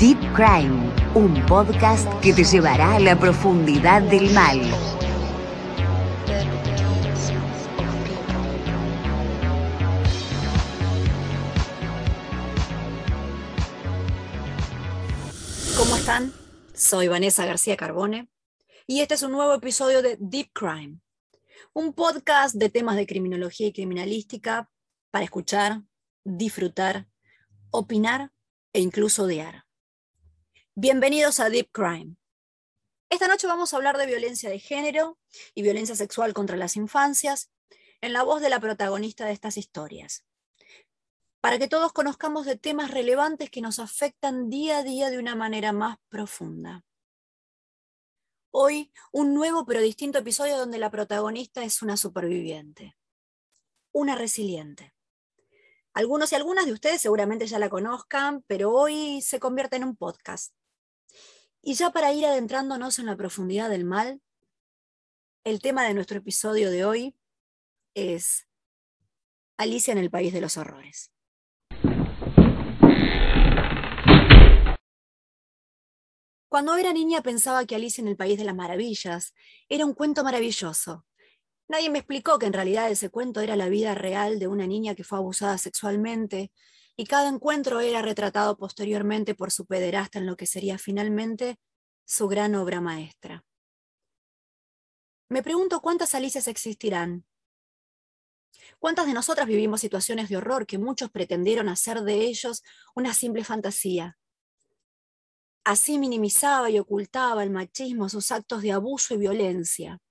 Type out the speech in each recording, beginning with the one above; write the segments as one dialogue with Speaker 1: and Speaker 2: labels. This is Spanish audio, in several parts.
Speaker 1: Deep Crime, un podcast que te llevará a la profundidad del mal.
Speaker 2: ¿Cómo están? Soy Vanessa García Carbone y este es un nuevo episodio de Deep Crime, un podcast de temas de criminología y criminalística para escuchar, disfrutar, opinar e incluso odiar. Bienvenidos a Deep Crime. Esta noche vamos a hablar de violencia de género y violencia sexual contra las infancias en la voz de la protagonista de estas historias, para que todos conozcamos de temas relevantes que nos afectan día a día de una manera más profunda. Hoy, un nuevo pero distinto episodio donde la protagonista es una superviviente, una resiliente. Algunos y algunas de ustedes seguramente ya la conozcan, pero hoy se convierte en un podcast. Y ya para ir adentrándonos en la profundidad del mal, el tema de nuestro episodio de hoy es Alicia en el País de los Horrores. Cuando era niña pensaba que Alicia en el País de las Maravillas era un cuento maravilloso. Nadie me explicó que en realidad ese cuento era la vida real de una niña que fue abusada sexualmente y cada encuentro era retratado posteriormente por su pederasta en lo que sería finalmente su gran obra maestra. Me pregunto cuántas Alicias existirán. ¿Cuántas de nosotras vivimos situaciones de horror que muchos pretendieron hacer de ellos una simple fantasía? Así minimizaba y ocultaba el machismo, sus actos de abuso y violencia.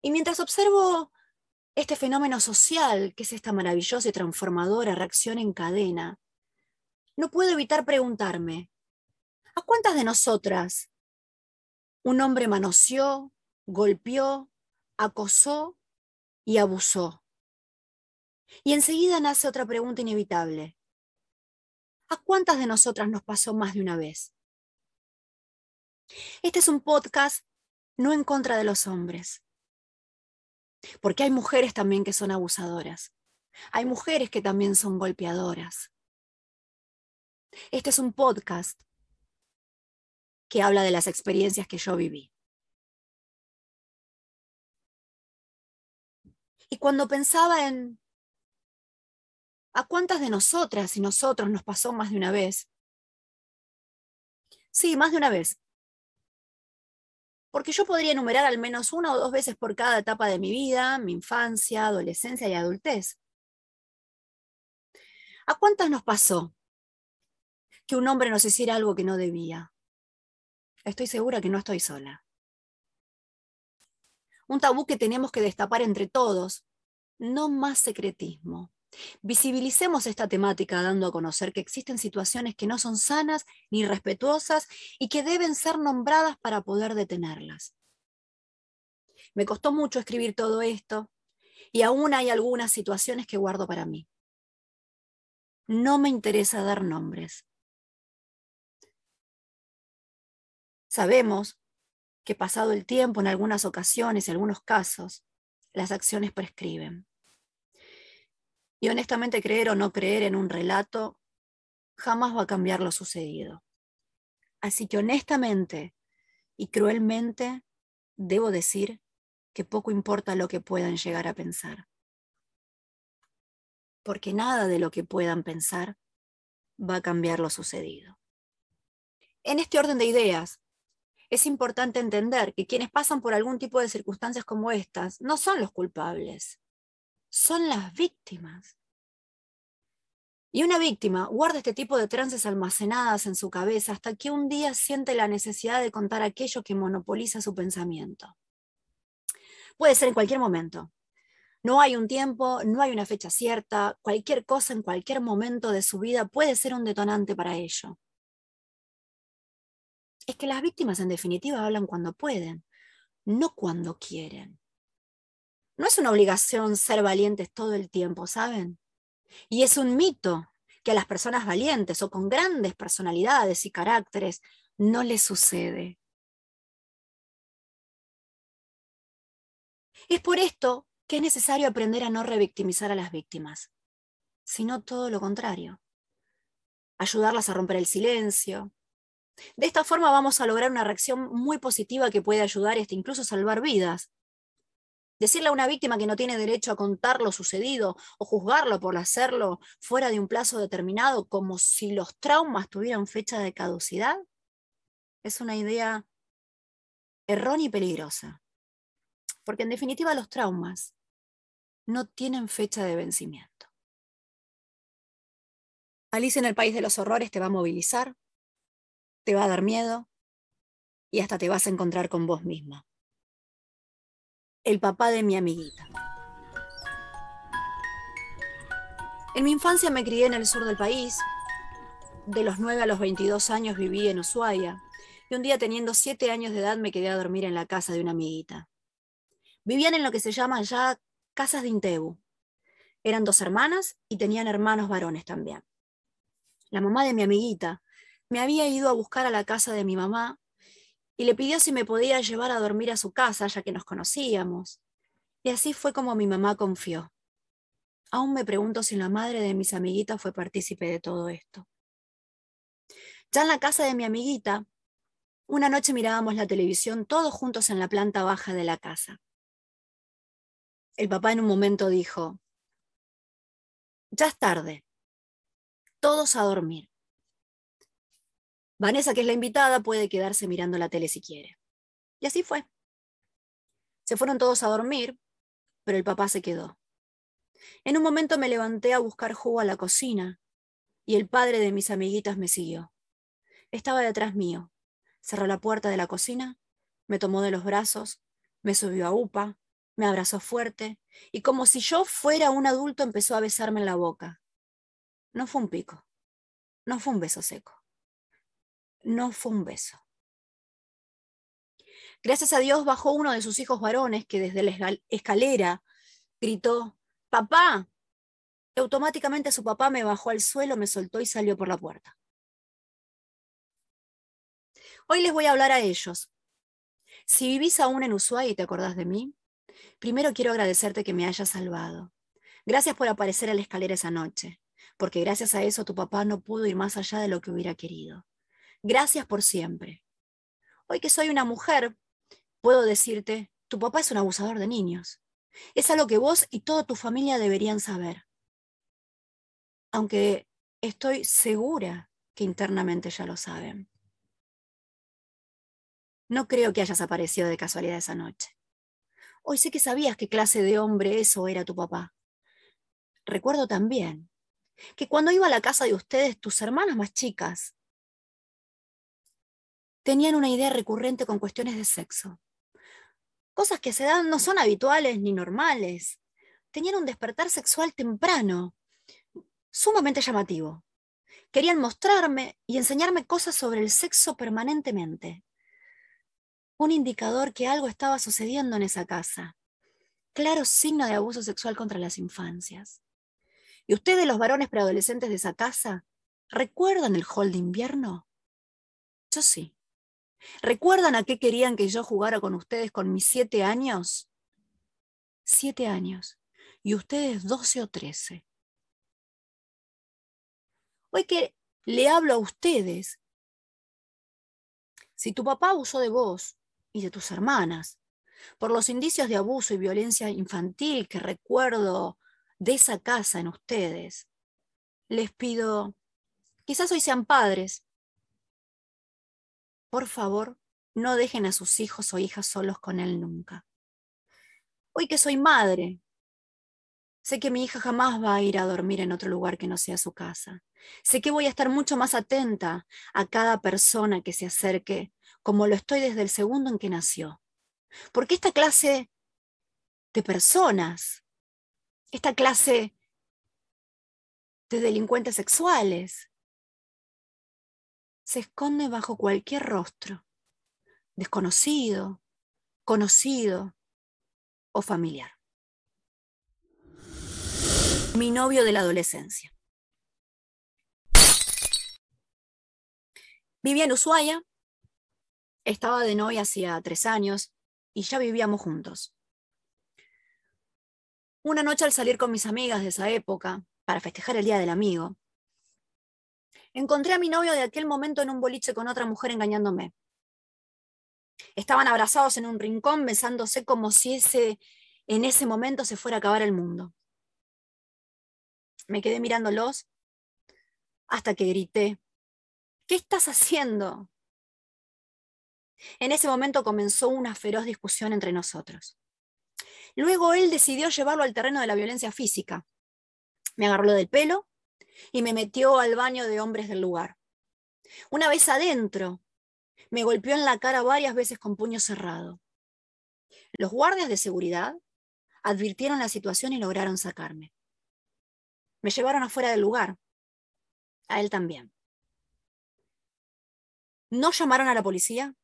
Speaker 2: Y mientras observo este fenómeno social, que es esta maravillosa y transformadora reacción en cadena, no puedo evitar preguntarme, ¿a cuántas de nosotras un hombre manoseó, golpeó, acosó y abusó? Y enseguida nace otra pregunta inevitable. ¿A cuántas de nosotras nos pasó más de una vez? Este es un podcast no en contra de los hombres, porque hay mujeres también que son abusadoras. Hay mujeres que también son golpeadoras. Este es un podcast que habla de las experiencias que yo viví. Y cuando pensaba en a cuántas de nosotras y nosotros nos pasó más de una vez, sí, más de una vez, porque yo podría enumerar al menos una o dos veces por cada etapa de mi vida, mi infancia, adolescencia y adultez. ¿A cuántas nos pasó que un hombre nos hiciera algo que no debía? Estoy segura que no estoy sola. Un tabú que tenemos que destapar entre todos. No más secretismo. Visibilicemos esta temática dando a conocer que existen situaciones que no son sanas ni respetuosas y que deben ser nombradas para poder detenerlas. Me costó mucho escribir todo esto y aún hay algunas situaciones que guardo para mí. No me interesa dar nombres. Sabemos que pasado el tiempo, en algunas ocasiones, en algunos casos, las acciones prescriben. Y honestamente creer o no creer en un relato jamás va a cambiar lo sucedido. Así que honestamente y cruelmente debo decir que poco importa lo que puedan llegar a pensar. Porque nada de lo que puedan pensar va a cambiar lo sucedido. En este orden de ideas, es importante entender que quienes pasan por algún tipo de circunstancias como estas no son los culpables, son las víctimas. Y una víctima guarda este tipo de trances almacenadas en su cabeza hasta que un día siente la necesidad de contar aquello que monopoliza su pensamiento. Puede ser en cualquier momento. No hay un tiempo, no hay una fecha cierta, cualquier cosa en cualquier momento de su vida puede ser un detonante para ello. Es que las víctimas en definitiva hablan cuando pueden, no cuando quieren. No es una obligación ser valientes todo el tiempo, ¿saben? Y es un mito que a las personas valientes o con grandes personalidades y caracteres no les sucede. Es por esto que es necesario aprender a no revictimizar a las víctimas, sino todo lo contrario. ayudarlas a romper el silencio. De esta forma vamos a lograr una reacción muy positiva que puede ayudar este, incluso salvar vidas. Decirle a una víctima que no tiene derecho a contar lo sucedido o juzgarlo por hacerlo fuera de un plazo determinado como si los traumas tuvieran fecha de caducidad es una idea errónea y peligrosa. Porque en definitiva los traumas no tienen fecha de vencimiento. Alice en el País de los Horrores te va a movilizar, te va a dar miedo y hasta te vas a encontrar con vos misma el papá de mi amiguita. En mi infancia me crié en el sur del país. De los 9 a los 22 años viví en Ushuaia y un día teniendo 7 años de edad me quedé a dormir en la casa de una amiguita. Vivían en lo que se llama ya casas de Intebu. Eran dos hermanas y tenían hermanos varones también. La mamá de mi amiguita me había ido a buscar a la casa de mi mamá y le pidió si me podía llevar a dormir a su casa, ya que nos conocíamos. Y así fue como mi mamá confió. Aún me pregunto si la madre de mis amiguitas fue partícipe de todo esto. Ya en la casa de mi amiguita, una noche mirábamos la televisión todos juntos en la planta baja de la casa. El papá en un momento dijo, ya es tarde, todos a dormir. Vanessa, que es la invitada, puede quedarse mirando la tele si quiere. Y así fue. Se fueron todos a dormir, pero el papá se quedó. En un momento me levanté a buscar jugo a la cocina y el padre de mis amiguitas me siguió. Estaba detrás mío. Cerró la puerta de la cocina, me tomó de los brazos, me subió a UPA, me abrazó fuerte y como si yo fuera un adulto empezó a besarme en la boca. No fue un pico, no fue un beso seco no fue un beso. Gracias a Dios bajó uno de sus hijos varones que desde la escalera gritó, papá. Y automáticamente su papá me bajó al suelo, me soltó y salió por la puerta. Hoy les voy a hablar a ellos. Si vivís aún en Ushuaia y te acordás de mí, primero quiero agradecerte que me hayas salvado. Gracias por aparecer a la escalera esa noche, porque gracias a eso tu papá no pudo ir más allá de lo que hubiera querido. Gracias por siempre. Hoy que soy una mujer, puedo decirte, tu papá es un abusador de niños. Es algo que vos y toda tu familia deberían saber. Aunque estoy segura que internamente ya lo saben. No creo que hayas aparecido de casualidad esa noche. Hoy sé que sabías qué clase de hombre eso era tu papá. Recuerdo también que cuando iba a la casa de ustedes, tus hermanas más chicas tenían una idea recurrente con cuestiones de sexo. Cosas que se dan no son habituales ni normales. Tenían un despertar sexual temprano, sumamente llamativo. Querían mostrarme y enseñarme cosas sobre el sexo permanentemente. Un indicador que algo estaba sucediendo en esa casa. Claro signo de abuso sexual contra las infancias. ¿Y ustedes, los varones preadolescentes de esa casa, recuerdan el hall de invierno? Yo sí. ¿Recuerdan a qué querían que yo jugara con ustedes con mis siete años? Siete años. Y ustedes doce o trece. Hoy que le hablo a ustedes, si tu papá abusó de vos y de tus hermanas, por los indicios de abuso y violencia infantil que recuerdo de esa casa en ustedes, les pido, quizás hoy sean padres, por favor, no dejen a sus hijos o hijas solos con él nunca. Hoy que soy madre, sé que mi hija jamás va a ir a dormir en otro lugar que no sea su casa. Sé que voy a estar mucho más atenta a cada persona que se acerque, como lo estoy desde el segundo en que nació. Porque esta clase de personas, esta clase de delincuentes sexuales, se esconde bajo cualquier rostro, desconocido, conocido o familiar. Mi novio de la adolescencia. Vivía en Ushuaia, estaba de novia hacía tres años y ya vivíamos juntos. Una noche al salir con mis amigas de esa época, para festejar el Día del Amigo, Encontré a mi novio de aquel momento en un boliche con otra mujer engañándome. Estaban abrazados en un rincón, besándose como si ese, en ese momento se fuera a acabar el mundo. Me quedé mirándolos hasta que grité, ¿qué estás haciendo? En ese momento comenzó una feroz discusión entre nosotros. Luego él decidió llevarlo al terreno de la violencia física. Me agarró del pelo y me metió al baño de hombres del lugar. Una vez adentro, me golpeó en la cara varias veces con puño cerrado. Los guardias de seguridad advirtieron la situación y lograron sacarme. Me llevaron afuera del lugar. A él también. No llamaron a la policía,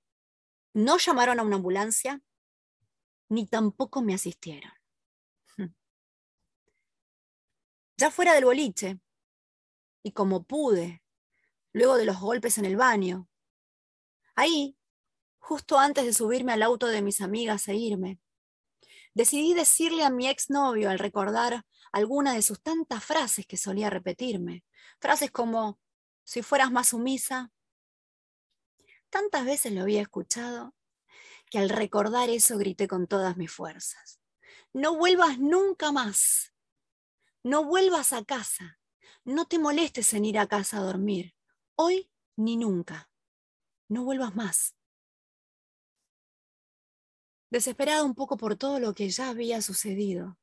Speaker 2: no llamaron a una ambulancia, ni tampoco me asistieron. Ya fuera del boliche, y como pude, luego de los golpes en el baño, ahí, justo antes de subirme al auto de mis amigas e irme, decidí decirle a mi exnovio al recordar alguna de sus tantas frases que solía repetirme, frases como, si fueras más sumisa. Tantas veces lo había escuchado que al recordar eso grité con todas mis fuerzas. No vuelvas nunca más. No vuelvas a casa. No te molestes en ir a casa a dormir. Hoy ni nunca. No vuelvas más. Desesperada un poco por todo lo que ya había sucedido,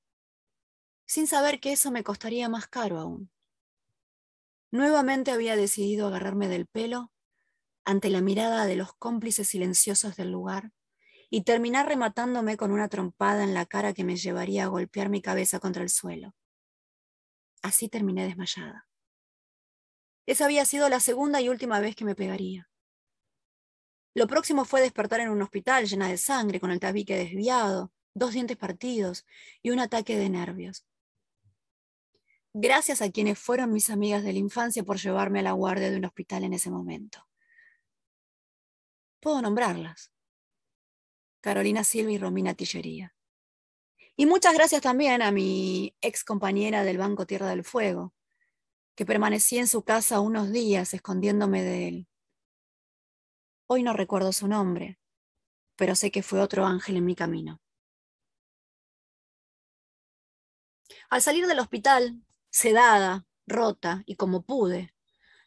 Speaker 2: sin saber que eso me costaría más caro aún. Nuevamente había decidido agarrarme del pelo ante la mirada de los cómplices silenciosos del lugar y terminar rematándome con una trompada en la cara que me llevaría a golpear mi cabeza contra el suelo. Así terminé desmayada. Esa había sido la segunda y última vez que me pegaría. Lo próximo fue despertar en un hospital llena de sangre, con el tabique desviado, dos dientes partidos y un ataque de nervios. Gracias a quienes fueron mis amigas de la infancia por llevarme a la guardia de un hospital en ese momento. Puedo nombrarlas. Carolina Silva y Romina Tillería. Y muchas gracias también a mi ex compañera del Banco Tierra del Fuego, que permanecí en su casa unos días escondiéndome de él. Hoy no recuerdo su nombre, pero sé que fue otro ángel en mi camino. Al salir del hospital, sedada, rota y como pude,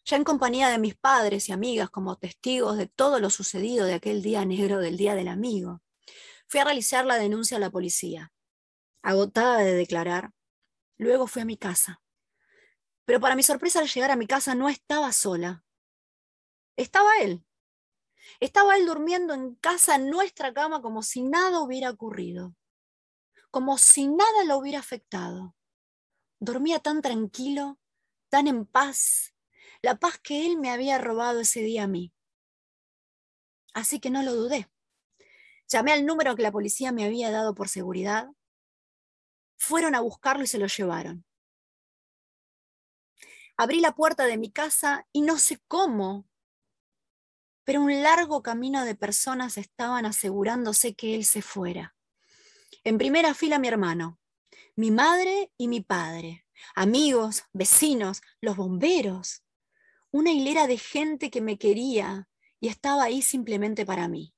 Speaker 2: ya en compañía de mis padres y amigas como testigos de todo lo sucedido de aquel día negro del Día del Amigo, Fui a realizar la denuncia a la policía. Agotada de declarar, luego fui a mi casa. Pero para mi sorpresa al llegar a mi casa no estaba sola. Estaba él. Estaba él durmiendo en casa en nuestra cama como si nada hubiera ocurrido, como si nada lo hubiera afectado. Dormía tan tranquilo, tan en paz, la paz que él me había robado ese día a mí. Así que no lo dudé. Llamé al número que la policía me había dado por seguridad. Fueron a buscarlo y se lo llevaron. Abrí la puerta de mi casa y no sé cómo, pero un largo camino de personas estaban asegurándose que él se fuera. En primera fila mi hermano, mi madre y mi padre, amigos, vecinos, los bomberos, una hilera de gente que me quería y estaba ahí simplemente para mí.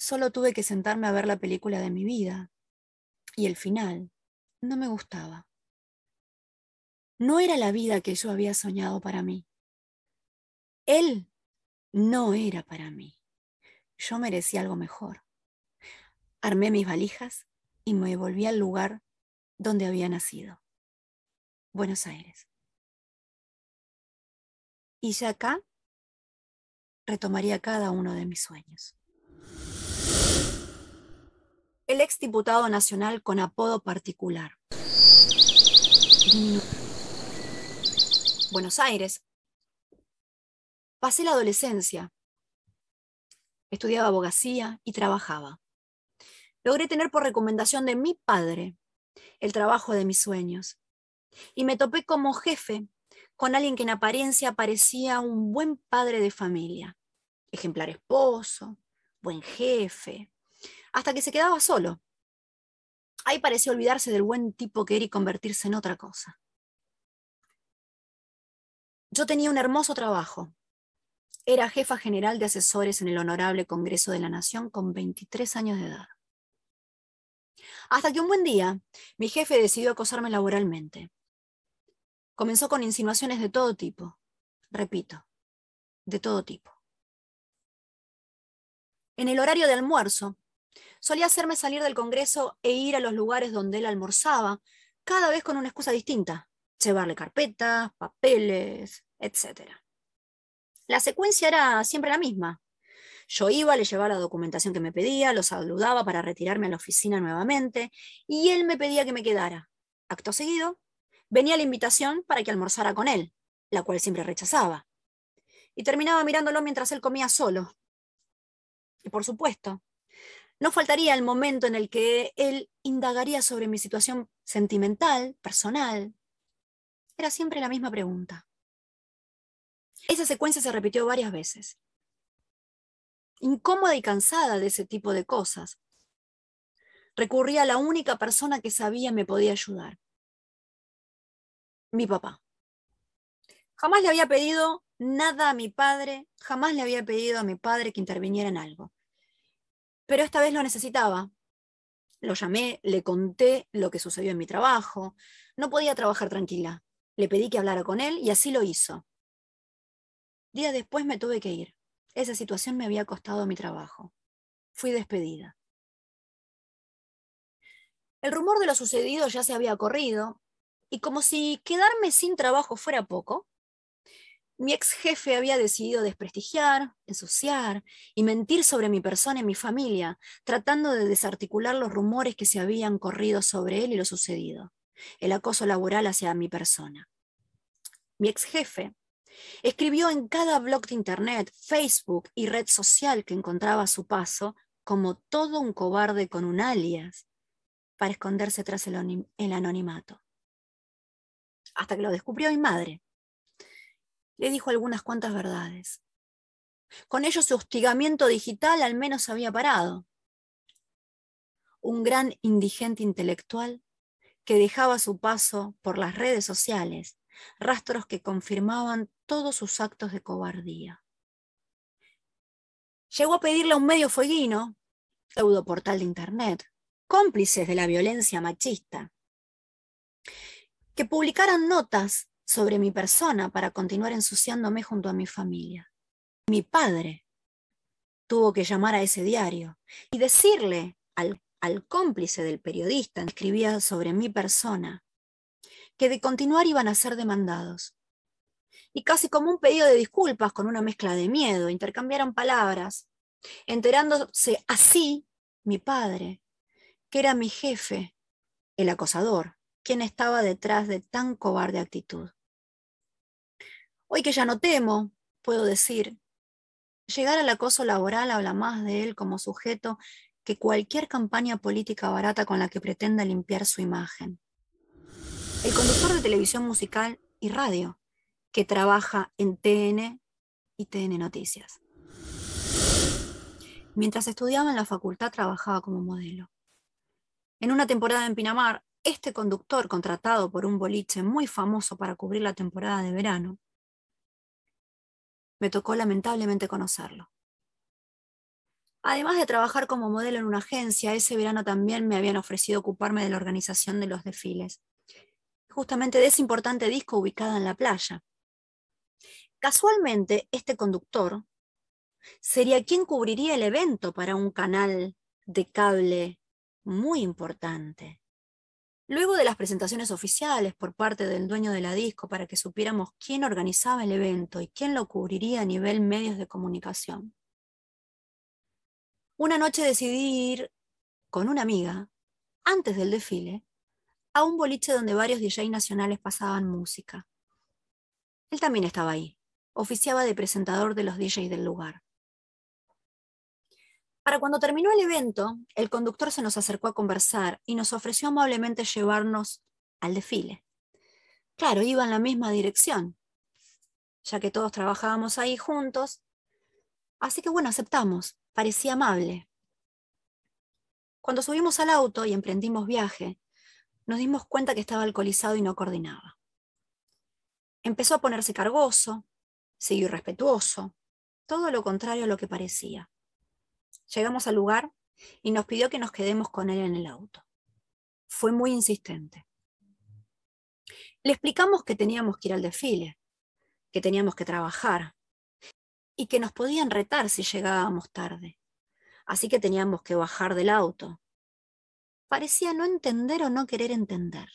Speaker 2: Solo tuve que sentarme a ver la película de mi vida. Y el final no me gustaba. No era la vida que yo había soñado para mí. Él no era para mí. Yo merecía algo mejor. Armé mis valijas y me volví al lugar donde había nacido. Buenos Aires. Y ya acá retomaría cada uno de mis sueños el exdiputado nacional con apodo particular. Buenos Aires. Pasé la adolescencia. Estudiaba abogacía y trabajaba. Logré tener por recomendación de mi padre el trabajo de mis sueños. Y me topé como jefe con alguien que en apariencia parecía un buen padre de familia, ejemplar esposo, buen jefe, hasta que se quedaba solo. Ahí pareció olvidarse del buen tipo que era y convertirse en otra cosa. Yo tenía un hermoso trabajo. Era jefa general de asesores en el Honorable Congreso de la Nación con 23 años de edad. Hasta que un buen día mi jefe decidió acosarme laboralmente. Comenzó con insinuaciones de todo tipo. Repito, de todo tipo. En el horario de almuerzo, solía hacerme salir del Congreso e ir a los lugares donde él almorzaba, cada vez con una excusa distinta. Llevarle carpetas, papeles, etc. La secuencia era siempre la misma. Yo iba, le llevaba la documentación que me pedía, lo saludaba para retirarme a la oficina nuevamente y él me pedía que me quedara. Acto seguido, venía la invitación para que almorzara con él, la cual siempre rechazaba. Y terminaba mirándolo mientras él comía solo. Y por supuesto, no faltaría el momento en el que él indagaría sobre mi situación sentimental, personal. Era siempre la misma pregunta. Esa secuencia se repitió varias veces incómoda y cansada de ese tipo de cosas. Recurrí a la única persona que sabía me podía ayudar. Mi papá. Jamás le había pedido nada a mi padre, jamás le había pedido a mi padre que interviniera en algo. Pero esta vez lo necesitaba. Lo llamé, le conté lo que sucedió en mi trabajo. No podía trabajar tranquila. Le pedí que hablara con él y así lo hizo. Días después me tuve que ir. Esa situación me había costado mi trabajo. Fui despedida. El rumor de lo sucedido ya se había corrido, y como si quedarme sin trabajo fuera poco, mi ex jefe había decidido desprestigiar, ensuciar y mentir sobre mi persona y mi familia, tratando de desarticular los rumores que se habían corrido sobre él y lo sucedido, el acoso laboral hacia mi persona. Mi ex jefe Escribió en cada blog de Internet, Facebook y red social que encontraba a su paso como todo un cobarde con un alias para esconderse tras el, anonimato. Hasta que lo descubrió mi madre. Le dijo algunas cuantas verdades. Con ello su hostigamiento digital al menos había parado. Un gran indigente intelectual que dejaba su paso por las redes sociales rastros que confirmaban todos sus actos de cobardía. Llegó a pedirle a un medio fueguino, pseudo portal de Internet, cómplices de la violencia machista, que publicaran notas sobre mi persona para continuar ensuciándome junto a mi familia. Mi padre tuvo que llamar a ese diario y decirle al, al cómplice del periodista que escribía sobre mi persona que de continuar iban a ser demandados. Y casi como un pedido de disculpas con una mezcla de miedo, intercambiaron palabras, enterándose así mi padre, que era mi jefe, el acosador, quien estaba detrás de tan cobarde actitud. Hoy que ya no temo, puedo decir, llegar al acoso laboral habla más de él como sujeto que cualquier campaña política barata con la que pretenda limpiar su imagen el conductor de televisión musical y radio, que trabaja en TN y TN Noticias. Mientras estudiaba en la facultad trabajaba como modelo. En una temporada en Pinamar, este conductor, contratado por un boliche muy famoso para cubrir la temporada de verano, me tocó lamentablemente conocerlo. Además de trabajar como modelo en una agencia, ese verano también me habían ofrecido ocuparme de la organización de los desfiles justamente de ese importante disco ubicada en la playa. Casualmente, este conductor sería quien cubriría el evento para un canal de cable muy importante. Luego de las presentaciones oficiales por parte del dueño de la disco para que supiéramos quién organizaba el evento y quién lo cubriría a nivel medios de comunicación. Una noche decidí ir con una amiga, antes del desfile, a un boliche donde varios DJ nacionales pasaban música. Él también estaba ahí, oficiaba de presentador de los DJs del lugar. Para cuando terminó el evento, el conductor se nos acercó a conversar y nos ofreció amablemente llevarnos al desfile. Claro, iba en la misma dirección, ya que todos trabajábamos ahí juntos. Así que bueno, aceptamos, parecía amable. Cuando subimos al auto y emprendimos viaje, nos dimos cuenta que estaba alcoholizado y no coordinaba. Empezó a ponerse cargoso, siguió irrespetuoso, todo lo contrario a lo que parecía. Llegamos al lugar y nos pidió que nos quedemos con él en el auto. Fue muy insistente. Le explicamos que teníamos que ir al desfile, que teníamos que trabajar y que nos podían retar si llegábamos tarde. Así que teníamos que bajar del auto. Parecía no entender o no querer entender.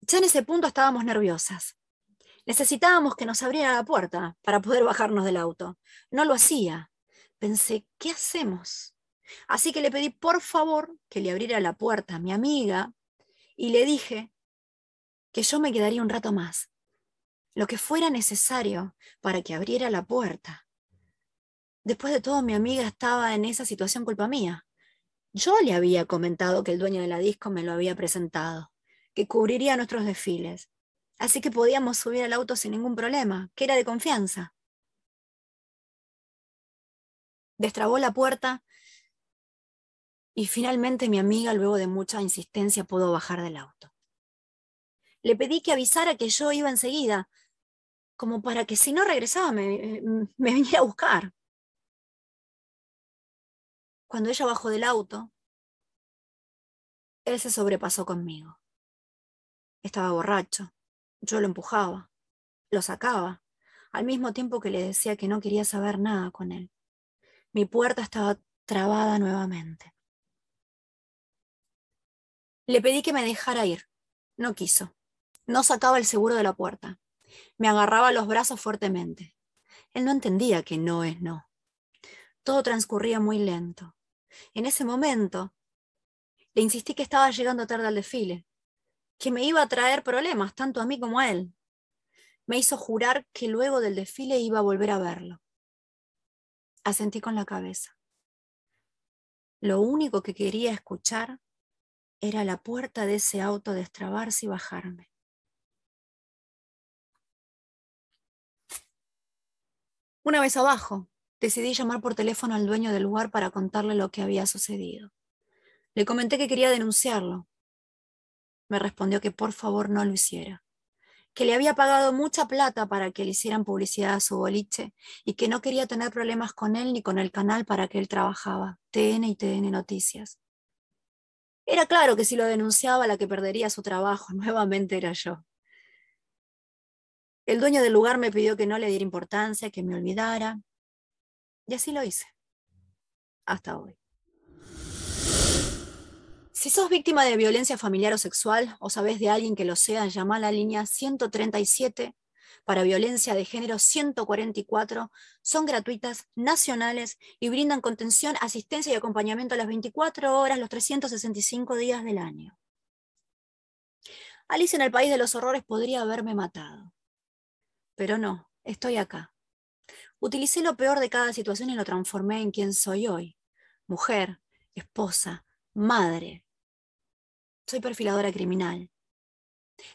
Speaker 2: Ya en ese punto estábamos nerviosas. Necesitábamos que nos abriera la puerta para poder bajarnos del auto. No lo hacía. Pensé, ¿qué hacemos? Así que le pedí por favor que le abriera la puerta a mi amiga y le dije que yo me quedaría un rato más, lo que fuera necesario para que abriera la puerta. Después de todo, mi amiga estaba en esa situación culpa mía. Yo le había comentado que el dueño de la disco me lo había presentado, que cubriría nuestros desfiles, así que podíamos subir al auto sin ningún problema, que era de confianza. Destrabó la puerta y finalmente mi amiga, luego de mucha insistencia, pudo bajar del auto. Le pedí que avisara que yo iba enseguida, como para que si no regresaba me, me viniera a buscar. Cuando ella bajó del auto, él se sobrepasó conmigo. Estaba borracho, yo lo empujaba, lo sacaba, al mismo tiempo que le decía que no quería saber nada con él. Mi puerta estaba trabada nuevamente. Le pedí que me dejara ir. No quiso. No sacaba el seguro de la puerta. Me agarraba los brazos fuertemente. Él no entendía que no es no. Todo transcurría muy lento. En ese momento, le insistí que estaba llegando tarde al desfile, que me iba a traer problemas, tanto a mí como a él. Me hizo jurar que luego del desfile iba a volver a verlo. Asentí con la cabeza. Lo único que quería escuchar era la puerta de ese auto destrabarse y bajarme. Una vez abajo, decidí llamar por teléfono al dueño del lugar para contarle lo que había sucedido. Le comenté que quería denunciarlo. Me respondió que por favor no lo hiciera, que le había pagado mucha plata para que le hicieran publicidad a su boliche y que no quería tener problemas con él ni con el canal para que él trabajaba, TN y TN Noticias. Era claro que si lo denunciaba la que perdería su trabajo nuevamente era yo. El dueño del lugar me pidió que no le diera importancia, que me olvidara, y así lo hice. Hasta hoy. Si sos víctima de violencia familiar o sexual o sabes de alguien que lo sea, llama a la línea 137 para violencia de género 144 son gratuitas, nacionales y brindan contención, asistencia y acompañamiento a las 24 horas, los 365 días del año. Alice en el País de los Horrores podría haberme matado, pero no, estoy acá. Utilicé lo peor de cada situación y lo transformé en quien soy hoy. Mujer, esposa, madre. Soy perfiladora criminal,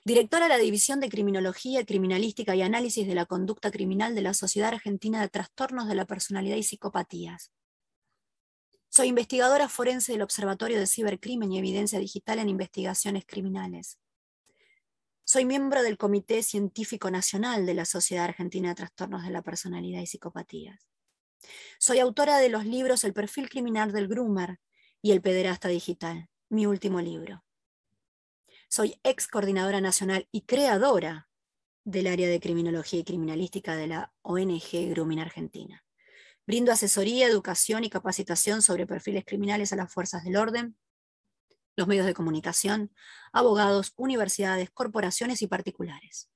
Speaker 2: Directora de la División de Criminología, Criminalística y Análisis de la Conducta Criminal de la Sociedad Argentina de Trastornos de la Personalidad y Psicopatías. Soy investigadora forense del Observatorio de Cibercrimen y Evidencia Digital en Investigaciones Criminales. Soy miembro del Comité Científico Nacional de la Sociedad Argentina de Trastornos de la Personalidad y Psicopatías. Soy autora de los libros El perfil criminal del groomer y El pederasta digital, mi último libro. Soy ex coordinadora nacional y creadora del área de criminología y criminalística de la ONG Grooming Argentina. Brindo asesoría, educación y capacitación sobre perfiles criminales a las fuerzas del orden, los medios de comunicación, abogados, universidades, corporaciones y particulares.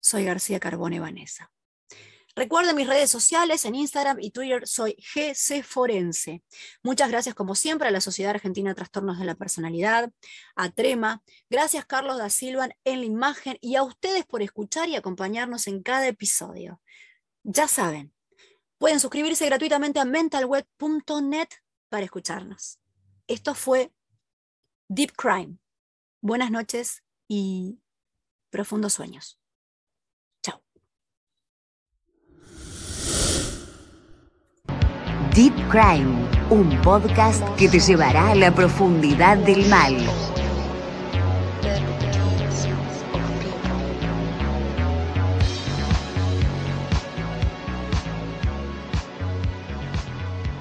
Speaker 2: Soy García Carbone Vanessa. Recuerden mis redes sociales, en Instagram y Twitter soy GC Forense. Muchas gracias como siempre a la Sociedad Argentina de Trastornos de la Personalidad, a Trema, gracias Carlos da Silva en la imagen y a ustedes por escuchar y acompañarnos en cada episodio. Ya saben, pueden suscribirse gratuitamente a mentalweb.net para escucharnos. Esto fue Deep Crime. Buenas noches y profundos sueños.
Speaker 1: Deep Crime, un podcast que te llevará a la profundidad del mal.